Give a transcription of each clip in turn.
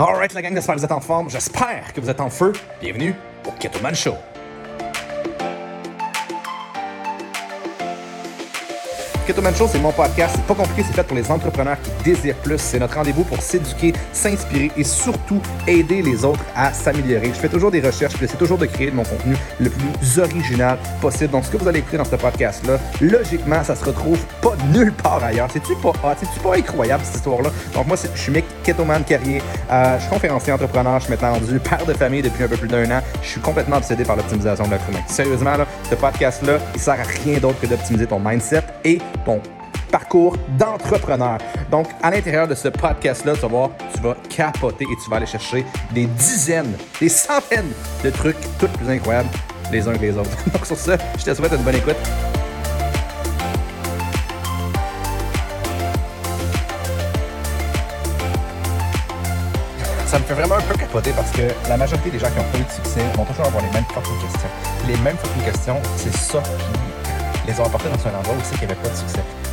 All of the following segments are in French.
Alright, la gang, j'espère que vous êtes en forme. J'espère que vous êtes en feu. Bienvenue au Keto Man Show. Keto Man Show, c'est mon podcast. C'est pas compliqué, c'est fait pour les entrepreneurs qui désirent plus. C'est notre rendez-vous pour s'éduquer, s'inspirer et surtout aider les autres à s'améliorer. Je fais toujours des recherches, j'essaie toujours de créer de mon contenu le plus original possible. Donc, ce que vous allez écouter dans ce podcast-là, logiquement, ça se retrouve pas nulle part ailleurs. C'est-tu pas? C'est-tu pas incroyable, cette histoire-là? Donc, moi, je suis Mick Ketoman Carrier. Euh, je suis conférencier entrepreneur. Je suis maintenant rendu père de famille depuis un peu plus d'un an. Je suis complètement obsédé par l'optimisation de l'être humain. Sérieusement, ce podcast-là, il sert à rien d'autre que d'optimiser ton mindset et ton parcours d'entrepreneur. Donc, à l'intérieur de ce podcast-là, tu vas voir, tu vas capoter et tu vas aller chercher des dizaines, des centaines de trucs, tous plus incroyables les uns que les autres. Donc, sur ça, je te souhaite une bonne écoute. Ça me fait vraiment un peu capoter parce que la majorité des gens qui ont pas eu de succès vont toujours avoir les mêmes fucking questions. Les mêmes fucking questions, c'est ça qui les ont apportés dans un endroit où c'est qu'il n'y avait pas de succès.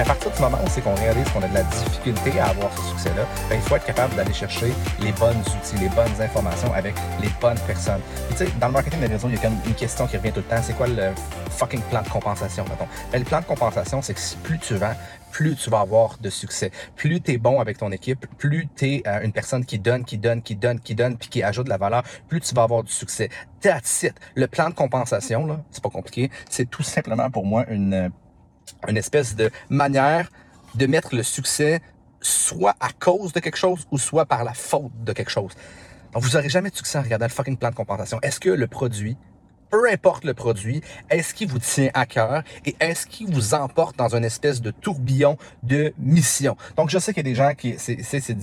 À partir du moment où c'est qu'on réalise qu'on a de la difficulté à avoir ce succès-là, ben, il faut être capable d'aller chercher les bonnes outils, les bonnes informations avec les bonnes personnes. Tu sais, dans le marketing des réseaux, il y a quand même une question qui revient tout le temps, c'est quoi le fucking plan de compensation, mettons? Ben, le plan de compensation, c'est que plus tu vends, plus tu vas avoir de succès. Plus tu es bon avec ton équipe, plus tu es euh, une personne qui donne, qui donne, qui donne, qui donne, puis qui ajoute de la valeur, plus tu vas avoir du succès. That's. Le plan de compensation, là, c'est pas compliqué, c'est tout simplement pour moi une une espèce de manière de mettre le succès soit à cause de quelque chose ou soit par la faute de quelque chose. Donc, vous n'aurez jamais de succès en regardant le fucking plan de compensation. Est-ce que le produit peu importe le produit, est-ce qu'il vous tient à cœur et est-ce qu'il vous emporte dans une espèce de tourbillon de mission? Donc, je sais qu'il y a des gens qui, c'est, c'est,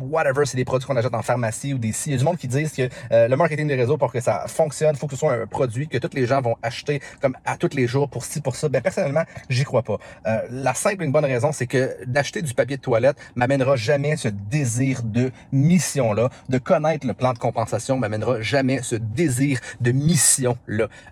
whatever, c'est des produits qu'on achète en pharmacie ou des Il y a du monde qui disent que euh, le marketing des réseaux, pour que ça fonctionne, il faut que ce soit un produit que tous les gens vont acheter comme à tous les jours pour ci, pour ça. Ben, personnellement, j'y crois pas. Euh, la simple et une bonne raison, c'est que d'acheter du papier de toilette m'amènera jamais ce désir de mission-là. De connaître le plan de compensation m'amènera jamais ce désir de mission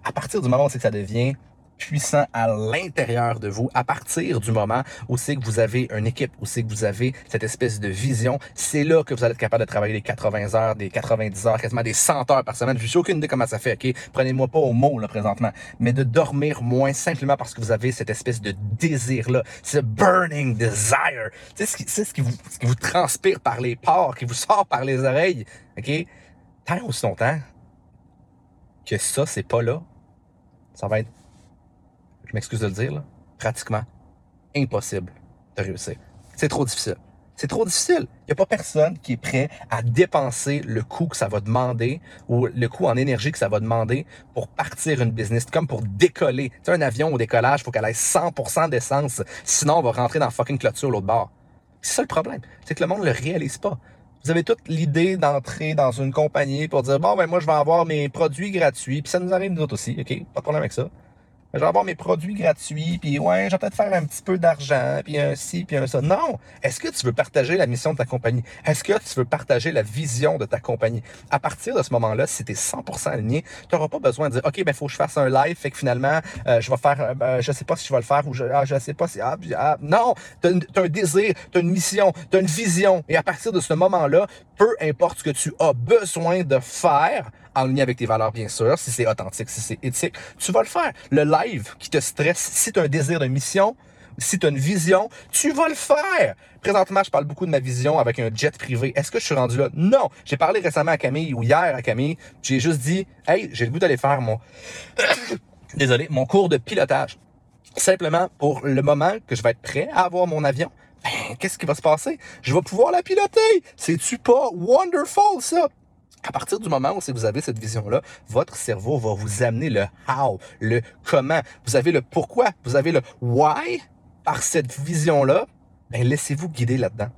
À partir du moment où c'est que ça devient puissant à l'intérieur de vous, à partir du moment où c'est que vous avez une équipe, où c'est que vous avez cette espèce de vision, c'est là que vous allez être capable de travailler les 80 heures, des 90 heures, quasiment des 100 heures par semaine. Je n'ai aucune idée comment ça fait, ok? Prenez-moi pas au mot, là, présentement. Mais de dormir moins simplement parce que vous avez cette espèce de désir-là, ce burning desire. C'est ce qui, ce qui vous transpire par les pores, qui vous sort par les oreilles, ok? Tant aussi longtemps que ça, c'est pas là, ça va être, je m'excuse de le dire, pratiquement impossible de réussir. C'est trop difficile. C'est trop difficile. Il n'y a pas personne qui est prêt à dépenser le coût que ça va demander ou le coût en énergie que ça va demander pour partir une business, comme pour décoller. Tu sais, un avion au décollage, il faut qu'elle ait 100% d'essence. Sinon, on va rentrer dans fucking clôture l'autre bord. C'est ça le problème. C'est que le monde ne le réalise pas. Vous avez toute l'idée d'entrer dans une compagnie pour dire, bon, ben moi, je vais avoir mes produits gratuits. Puis ça nous arrive nous autres aussi, OK? Pas de problème avec ça. Je vais avoir mes produits gratuits, puis ouais, je vais peut-être faire un petit peu d'argent, puis un ci, puis un ça. Non! Est-ce que tu veux partager la mission de ta compagnie? Est-ce que tu veux partager la vision de ta compagnie? À partir de ce moment-là, si tu es 100% aligné, tu n'auras pas besoin de dire, OK, ben faut que je fasse un live, fait que finalement, euh, je vais faire, euh, ben, je sais pas si je vais le faire, ou je, ah, je sais pas si... Ah, ah. non! Tu as, un désir, tu as une mission, tu as une vision, et à partir de ce moment-là, peu importe ce que tu as besoin de faire, en lien avec tes valeurs, bien sûr, si c'est authentique, si c'est éthique, tu vas le faire. Le live qui te stresse, si tu as un désir de mission, si tu as une vision, tu vas le faire. Présentement, je parle beaucoup de ma vision avec un jet privé. Est-ce que je suis rendu là? Non. J'ai parlé récemment à Camille ou hier à Camille. J'ai juste dit, hey, j'ai le goût d'aller faire mon, désolé, mon cours de pilotage. Simplement pour le moment que je vais être prêt à avoir mon avion. Ben, qu'est-ce qui va se passer? Je vais pouvoir la piloter. C'est-tu pas? Wonderful, ça? À partir du moment où vous avez cette vision-là, votre cerveau va vous amener le how, le comment. Vous avez le pourquoi, vous avez le why par cette vision-là. Ben, laissez-vous guider là-dedans.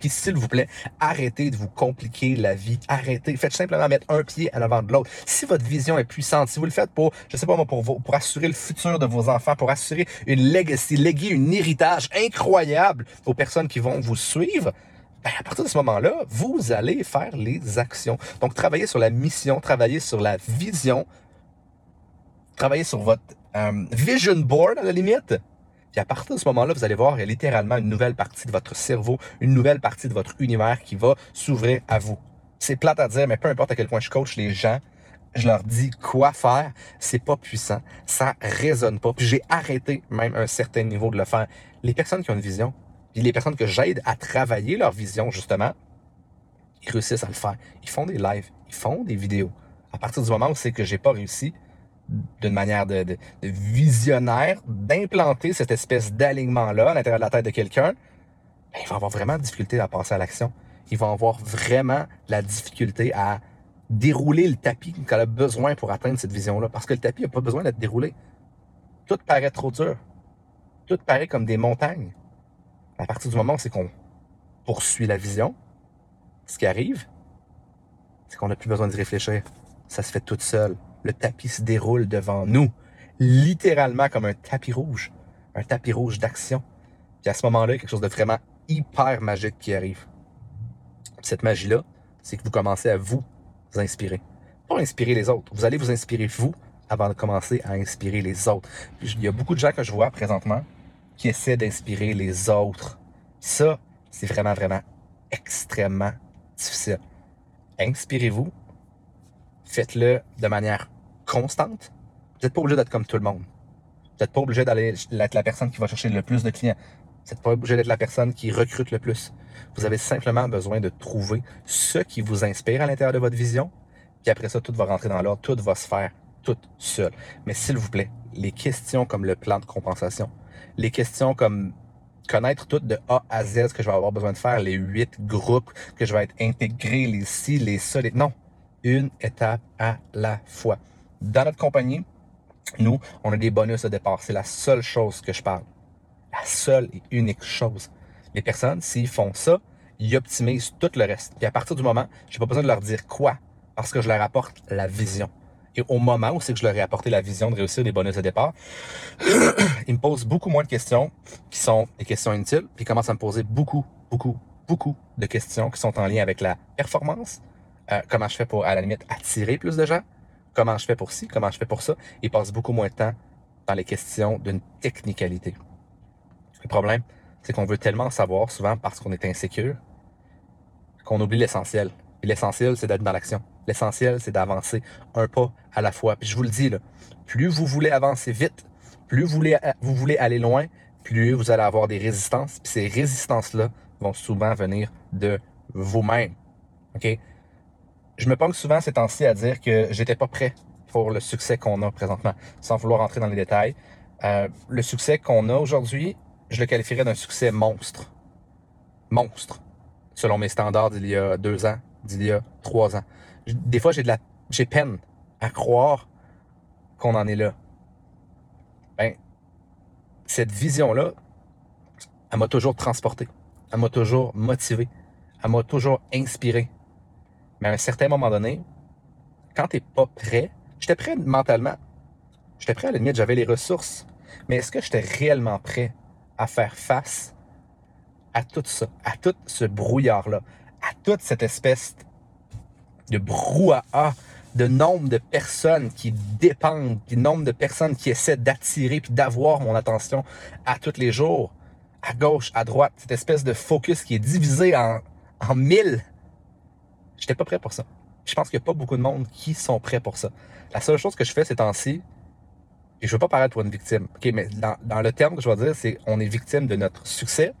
Puis, s'il vous plaît, arrêtez de vous compliquer la vie. Arrêtez. Faites simplement mettre un pied à l'avant de l'autre. Si votre vision est puissante, si vous le faites pour, je sais pas moi, pour, pour assurer le futur de vos enfants, pour assurer une legacy, léguer un héritage incroyable aux personnes qui vont vous suivre, ben, à partir de ce moment-là, vous allez faire les actions. Donc, travailler sur la mission, travailler sur la vision, travailler sur votre euh, vision board à la limite. Puis à partir de ce moment-là, vous allez voir, il y a littéralement une nouvelle partie de votre cerveau, une nouvelle partie de votre univers qui va s'ouvrir à vous. C'est plate à dire, mais peu importe à quel point je coach les gens, je leur dis quoi faire, c'est pas puissant, ça résonne pas. Puis j'ai arrêté même un certain niveau de le faire. Les personnes qui ont une vision, les personnes que j'aide à travailler leur vision justement, ils réussissent à le faire. Ils font des lives, ils font des vidéos. À partir du moment où c'est que j'ai pas réussi, d'une manière de, visionnaire, d'implanter cette espèce d'alignement-là à l'intérieur de la tête de quelqu'un, ben, il avoir vraiment de difficulté à passer à l'action. Il va avoir vraiment la difficulté à dérouler le tapis qu'il a besoin pour atteindre cette vision-là. Parce que le tapis n'a pas besoin d'être déroulé. Tout paraît trop dur. Tout paraît comme des montagnes. À partir du moment où c'est qu'on poursuit la vision, ce qui arrive, c'est qu'on n'a plus besoin de réfléchir. Ça se fait tout seul le tapis se déroule devant nous, littéralement comme un tapis rouge, un tapis rouge d'action. Puis à ce moment-là, quelque chose de vraiment hyper magique qui arrive. Cette magie-là, c'est que vous commencez à vous inspirer. Pas inspirer les autres. Vous allez vous inspirer vous avant de commencer à inspirer les autres. il y a beaucoup de gens que je vois présentement qui essaient d'inspirer les autres. Ça, c'est vraiment, vraiment extrêmement difficile. Inspirez-vous. Faites-le de manière constante, vous n'êtes pas obligé d'être comme tout le monde. Vous n'êtes pas obligé d'aller être la personne qui va chercher le plus de clients. Vous n'êtes pas obligé d'être la personne qui recrute le plus. Vous avez simplement besoin de trouver ce qui vous inspire à l'intérieur de votre vision. Puis après ça, tout va rentrer dans l'ordre, tout va se faire tout seul. Mais s'il vous plaît, les questions comme le plan de compensation, les questions comme connaître tout de A à Z ce que je vais avoir besoin de faire, les huit groupes que je vais être intégré, les ci, les ça. Non, une étape à la fois. Dans notre compagnie, nous, on a des bonus de départ. C'est la seule chose que je parle. La seule et unique chose. Les personnes, s'ils font ça, ils optimisent tout le reste. Puis à partir du moment, je n'ai pas besoin de leur dire quoi, parce que je leur apporte la vision. Et au moment où c'est que je leur ai apporté la vision de réussir des bonus de départ, ils me posent beaucoup moins de questions qui sont des questions inutiles, puis ils commencent à me poser beaucoup, beaucoup, beaucoup de questions qui sont en lien avec la performance, euh, comment je fais pour, à la limite, attirer plus de gens, comment je fais pour ci, comment je fais pour ça, il passe beaucoup moins de temps dans les questions d'une technicalité. Le problème, c'est qu'on veut tellement savoir, souvent parce qu'on est insécure, qu'on oublie l'essentiel. Et l'essentiel, c'est d'être dans l'action. L'essentiel, c'est d'avancer un pas à la fois. Puis je vous le dis, là, plus vous voulez avancer vite, plus vous voulez, vous voulez aller loin, plus vous allez avoir des résistances. Puis ces résistances-là vont souvent venir de vous-même. OK? je me penche souvent ces temps-ci à dire que j'étais pas prêt pour le succès qu'on a présentement, sans vouloir rentrer dans les détails. Euh, le succès qu'on a aujourd'hui, je le qualifierais d'un succès monstre. Monstre. Selon mes standards d'il y a deux ans, d'il y a trois ans. Des fois, j'ai de la, j'ai peine à croire qu'on en est là. Ben, cette vision-là, elle m'a toujours transporté. Elle m'a toujours motivé. Elle m'a toujours inspiré. Mais à un certain moment donné, quand tu n'es pas prêt, j'étais prêt mentalement. J'étais prêt à la limite, j'avais les ressources. Mais est-ce que j'étais réellement prêt à faire face à tout ça, à tout ce brouillard-là, à toute cette espèce de brouhaha de nombre de personnes qui dépendent, du nombre de personnes qui essaient d'attirer puis d'avoir mon attention à tous les jours, à gauche, à droite, cette espèce de focus qui est divisé en, en mille J'étais pas prêt pour ça. Je pense qu'il n'y a pas beaucoup de monde qui sont prêts pour ça. La seule chose que je fais ces temps-ci, et je veux pas paraître une victime, mais dans, le terme que je vais dire, c'est on est victime de notre succès.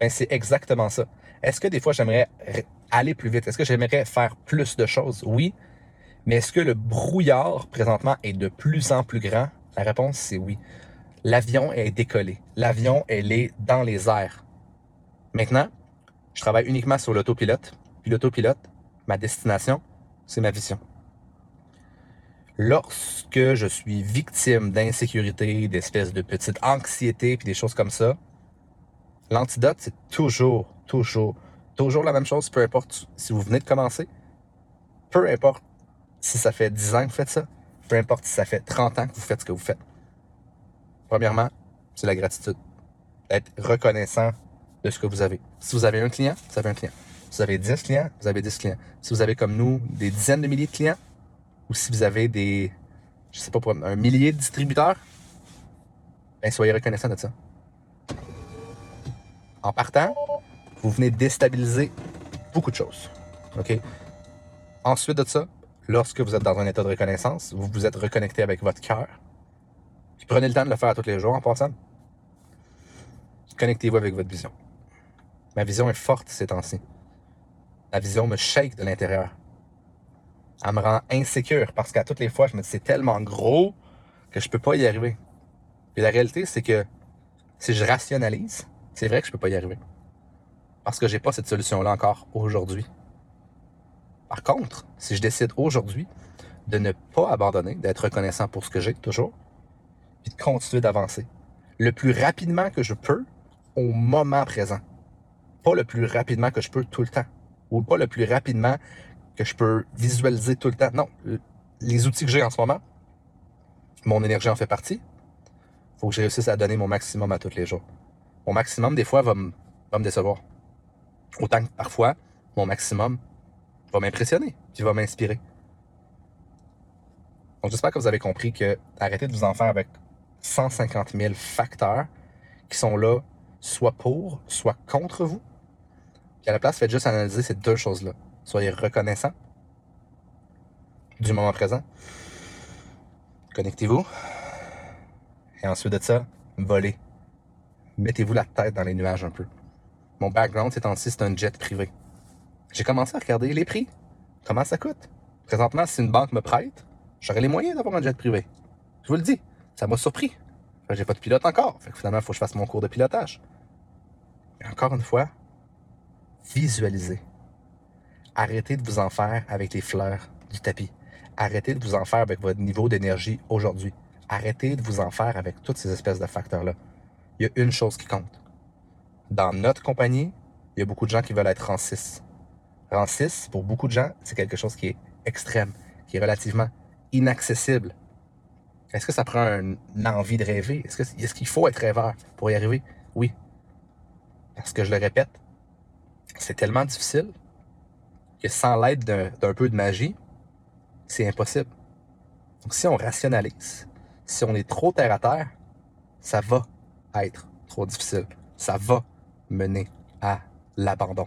Ben, c'est exactement ça. Est-ce que des fois j'aimerais aller plus vite? Est-ce que j'aimerais faire plus de choses? Oui. Mais est-ce que le brouillard présentement est de plus en plus grand? La réponse, c'est oui. L'avion est décollé. L'avion, elle est dans les airs. Maintenant, je travaille uniquement sur l'autopilote. Puis l'autopilote, ma destination, c'est ma vision. Lorsque je suis victime d'insécurité, d'espèces de petites anxiétés, puis des choses comme ça, l'antidote, c'est toujours, toujours, toujours la même chose, peu importe si vous venez de commencer, peu importe si ça fait 10 ans que vous faites ça, peu importe si ça fait 30 ans que vous faites ce que vous faites. Premièrement, c'est la gratitude. Être reconnaissant de ce que vous avez. Si vous avez un client, vous avez un client vous avez 10 clients, vous avez 10 clients. Si vous avez comme nous des dizaines de milliers de clients, ou si vous avez des, je sais pas, un millier de distributeurs, ben soyez reconnaissants de ça. En partant, vous venez déstabiliser beaucoup de choses. OK? Ensuite de ça, lorsque vous êtes dans un état de reconnaissance, vous vous êtes reconnecté avec votre cœur. prenez le temps de le faire tous les jours en passant. Connectez-vous avec votre vision. Ma vision est forte ces temps-ci. Ma vision me shake de l'intérieur. Elle me rend insécure parce qu'à toutes les fois, je me dis c'est tellement gros que je peux pas y arriver. Et la réalité, c'est que si je rationalise, c'est vrai que je peux pas y arriver. Parce que j'ai pas cette solution-là encore aujourd'hui. Par contre, si je décide aujourd'hui de ne pas abandonner, d'être reconnaissant pour ce que j'ai toujours, et de continuer d'avancer le plus rapidement que je peux au moment présent. Pas le plus rapidement que je peux tout le temps. Ou pas le plus rapidement que je peux visualiser tout le temps. Non, les outils que j'ai en ce moment, mon énergie en fait partie. Faut que je réussisse à donner mon maximum à tous les jours. Mon maximum, des fois, va me décevoir. Autant que parfois, mon maximum va m'impressionner, puis va m'inspirer. Donc, j'espère que vous avez compris que arrêtez de vous en faire avec 150 000 facteurs qui sont là soit pour, soit contre vous. Puis à la place, faites juste analyser ces deux choses-là. Soyez reconnaissant du moment présent. Connectez-vous. Et ensuite de ça, volez. Mettez-vous la tête dans les nuages un peu. Mon background, c'est temps c'est un jet privé. J'ai commencé à regarder les prix. Comment ça coûte? Présentement, si une banque me prête, j'aurais les moyens d'avoir un jet privé. Je vous le dis, ça m'a surpris. J'ai pas de pilote encore. Fait finalement, il faut que je fasse mon cours de pilotage. Encore une fois, visualisez. Arrêtez de vous en faire avec les fleurs du tapis. Arrêtez de vous en faire avec votre niveau d'énergie aujourd'hui. Arrêtez de vous en faire avec toutes ces espèces de facteurs-là. Il y a une chose qui compte. Dans notre compagnie, il y a beaucoup de gens qui veulent être en 6. Rang 6, pour beaucoup de gens, c'est quelque chose qui est extrême, qui est relativement inaccessible. Est-ce que ça prend une envie de rêver? Est-ce qu'il faut être rêveur pour y arriver? Oui. Parce que je le répète, c'est tellement difficile que sans l'aide d'un peu de magie, c'est impossible. Donc si on rationalise, si on est trop terre à terre, ça va être trop difficile. Ça va mener à l'abandon.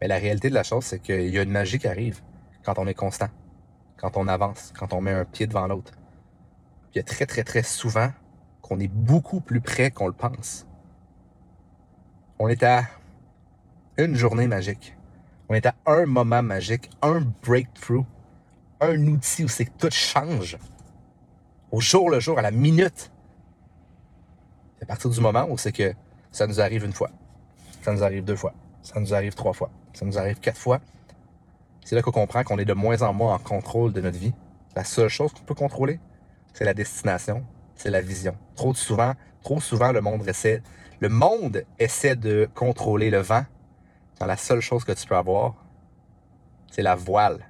Mais la réalité de la chose, c'est qu'il y a une magie qui arrive quand on est constant, quand on avance, quand on met un pied devant l'autre. Il y a très, très, très souvent qu'on est beaucoup plus près qu'on le pense. On est à une journée magique. On est à un moment magique, un breakthrough, un outil où c'est que tout change. Au jour le jour, à la minute. C'est à partir du moment où c'est que ça nous arrive une fois, ça nous arrive deux fois, ça nous arrive trois fois, ça nous arrive quatre fois. C'est là qu'on comprend qu'on est de moins en moins en contrôle de notre vie. La seule chose qu'on peut contrôler, c'est la destination, c'est la vision. Trop souvent, trop souvent, le monde essaie, le monde essaie de contrôler le vent la seule chose que tu peux avoir, c'est la voile.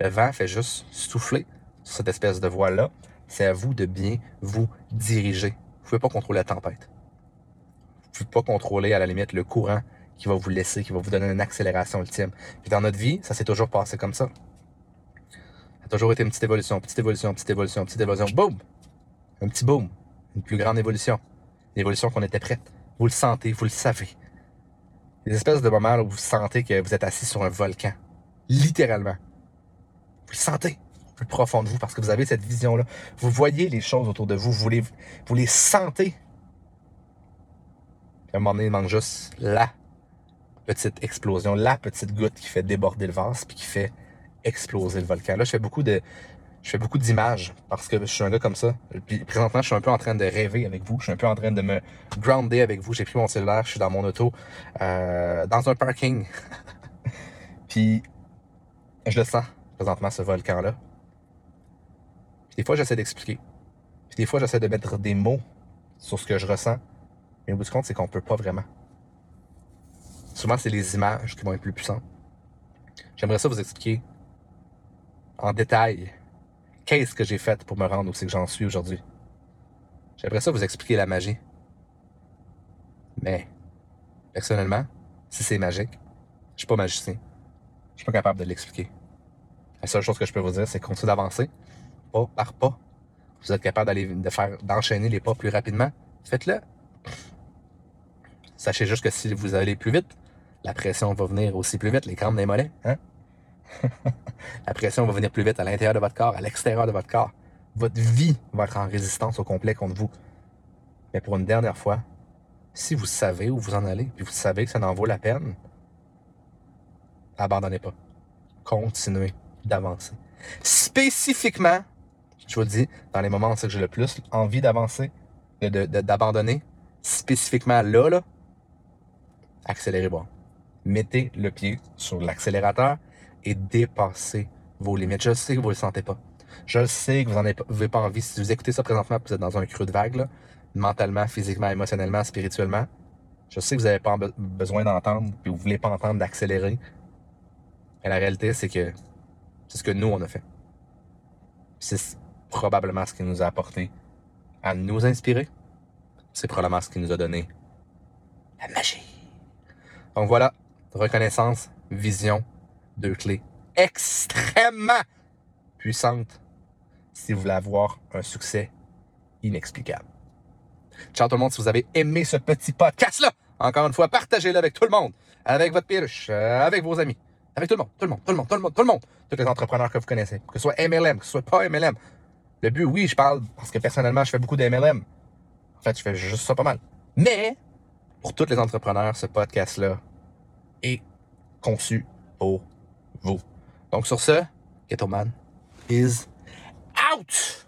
Le vent fait juste souffler sur cette espèce de voile-là. C'est à vous de bien vous diriger. Vous ne pouvez pas contrôler la tempête. Pouvez pas contrôler, à la limite, le courant qui va vous laisser, qui va vous donner une accélération ultime. Puis dans notre vie, ça s'est toujours passé comme ça. Ça a toujours été une petite évolution, petite évolution, petite évolution, petite évolution. Boum! Un petit boom. Une plus grande évolution. Une évolution qu'on était prête. Vous le sentez, vous le savez. Des espèces de moments où vous sentez que vous êtes assis sur un volcan. Littéralement. Vous le sentez plus profond de vous parce que vous avez cette vision-là. Vous voyez les choses autour de vous, vous vous les sentez. À un moment donné, il manque juste la petite explosion, la petite goutte qui fait déborder le vase puis qui fait exploser le volcan. Là, je fais beaucoup de, je fais beaucoup d'images parce que je suis un gars comme ça. Puis présentement, je suis un peu en train de rêver avec vous. Je suis un peu en train de me grounder avec vous. J'ai pris mon cellulaire, je suis dans mon auto, euh, dans un parking. Puis je le sens présentement, ce volcan-là. des fois, j'essaie d'expliquer. Puis des fois, j'essaie de mettre des mots sur ce que je ressens. Mais au bout du compte, c'est qu'on peut pas vraiment. Souvent, c'est les images qui vont être plus puissantes. J'aimerais ça vous expliquer en détail qu'est-ce que j'ai fait pour me rendre où c'est que j'en suis aujourd'hui. J'aimerais ça vous expliquer la magie. Mais, personnellement, si c'est magique, je suis pas magicien. Je suis pas capable de l'expliquer. La seule chose que je peux vous dire, c'est continuer d'avancer, pas par pas. Vous êtes capable d'aller, de faire, d'enchaîner les pas plus rapidement. Faites-le. Sachez juste que si vous allez plus vite, la pression va venir aussi plus vite, les crampes des mollets. Hein? la pression va venir plus vite à l'intérieur de votre corps, à l'extérieur de votre corps. Votre vie va être en résistance au complet contre vous. Mais pour une dernière fois, si vous savez où vous en allez, puis vous savez que ça n'en vaut la peine, abandonnez pas. Continuez d'avancer. Spécifiquement, je vous le dis, dans les moments où j'ai le plus envie d'avancer, d'abandonner, spécifiquement là, là, accélérez-moi. Mettez le pied sur l'accélérateur et dépassez vos limites. Je sais que vous ne le sentez pas. Je sais que vous n'en avez pas envie. Si vous écoutez ça présentement, vous êtes dans un creux de vague, mentalement, physiquement, émotionnellement, spirituellement. Je sais que vous n'avez pas besoin d'entendre, puis vous voulez pas entendre d'accélérer. Mais la réalité, c'est que c'est ce que nous, on a fait. C'est probablement ce qui nous a apporté à nous inspirer. C'est probablement ce qui nous a donné la magie. Donc voilà, reconnaissance, vision, deux clés extrêmement puissantes si vous voulez avoir un succès inexplicable. Ciao tout le monde, si vous avez aimé ce petit podcast-là, encore une fois, partagez-le avec tout le monde, avec votre piruche, euh, avec vos amis, avec tout le monde, tout le monde, tout le monde, tout le monde, tout le monde, tous les entrepreneurs que vous connaissez, que ce soit MLM, que ce soit pas MLM. Le but, oui, je parle parce que personnellement, je fais beaucoup d'MLM. En fait, je fais juste ça pas mal. Mais, pour tous les entrepreneurs, ce podcast-là est conçu pour vous. Donc sur ce, Ghetto Man is out!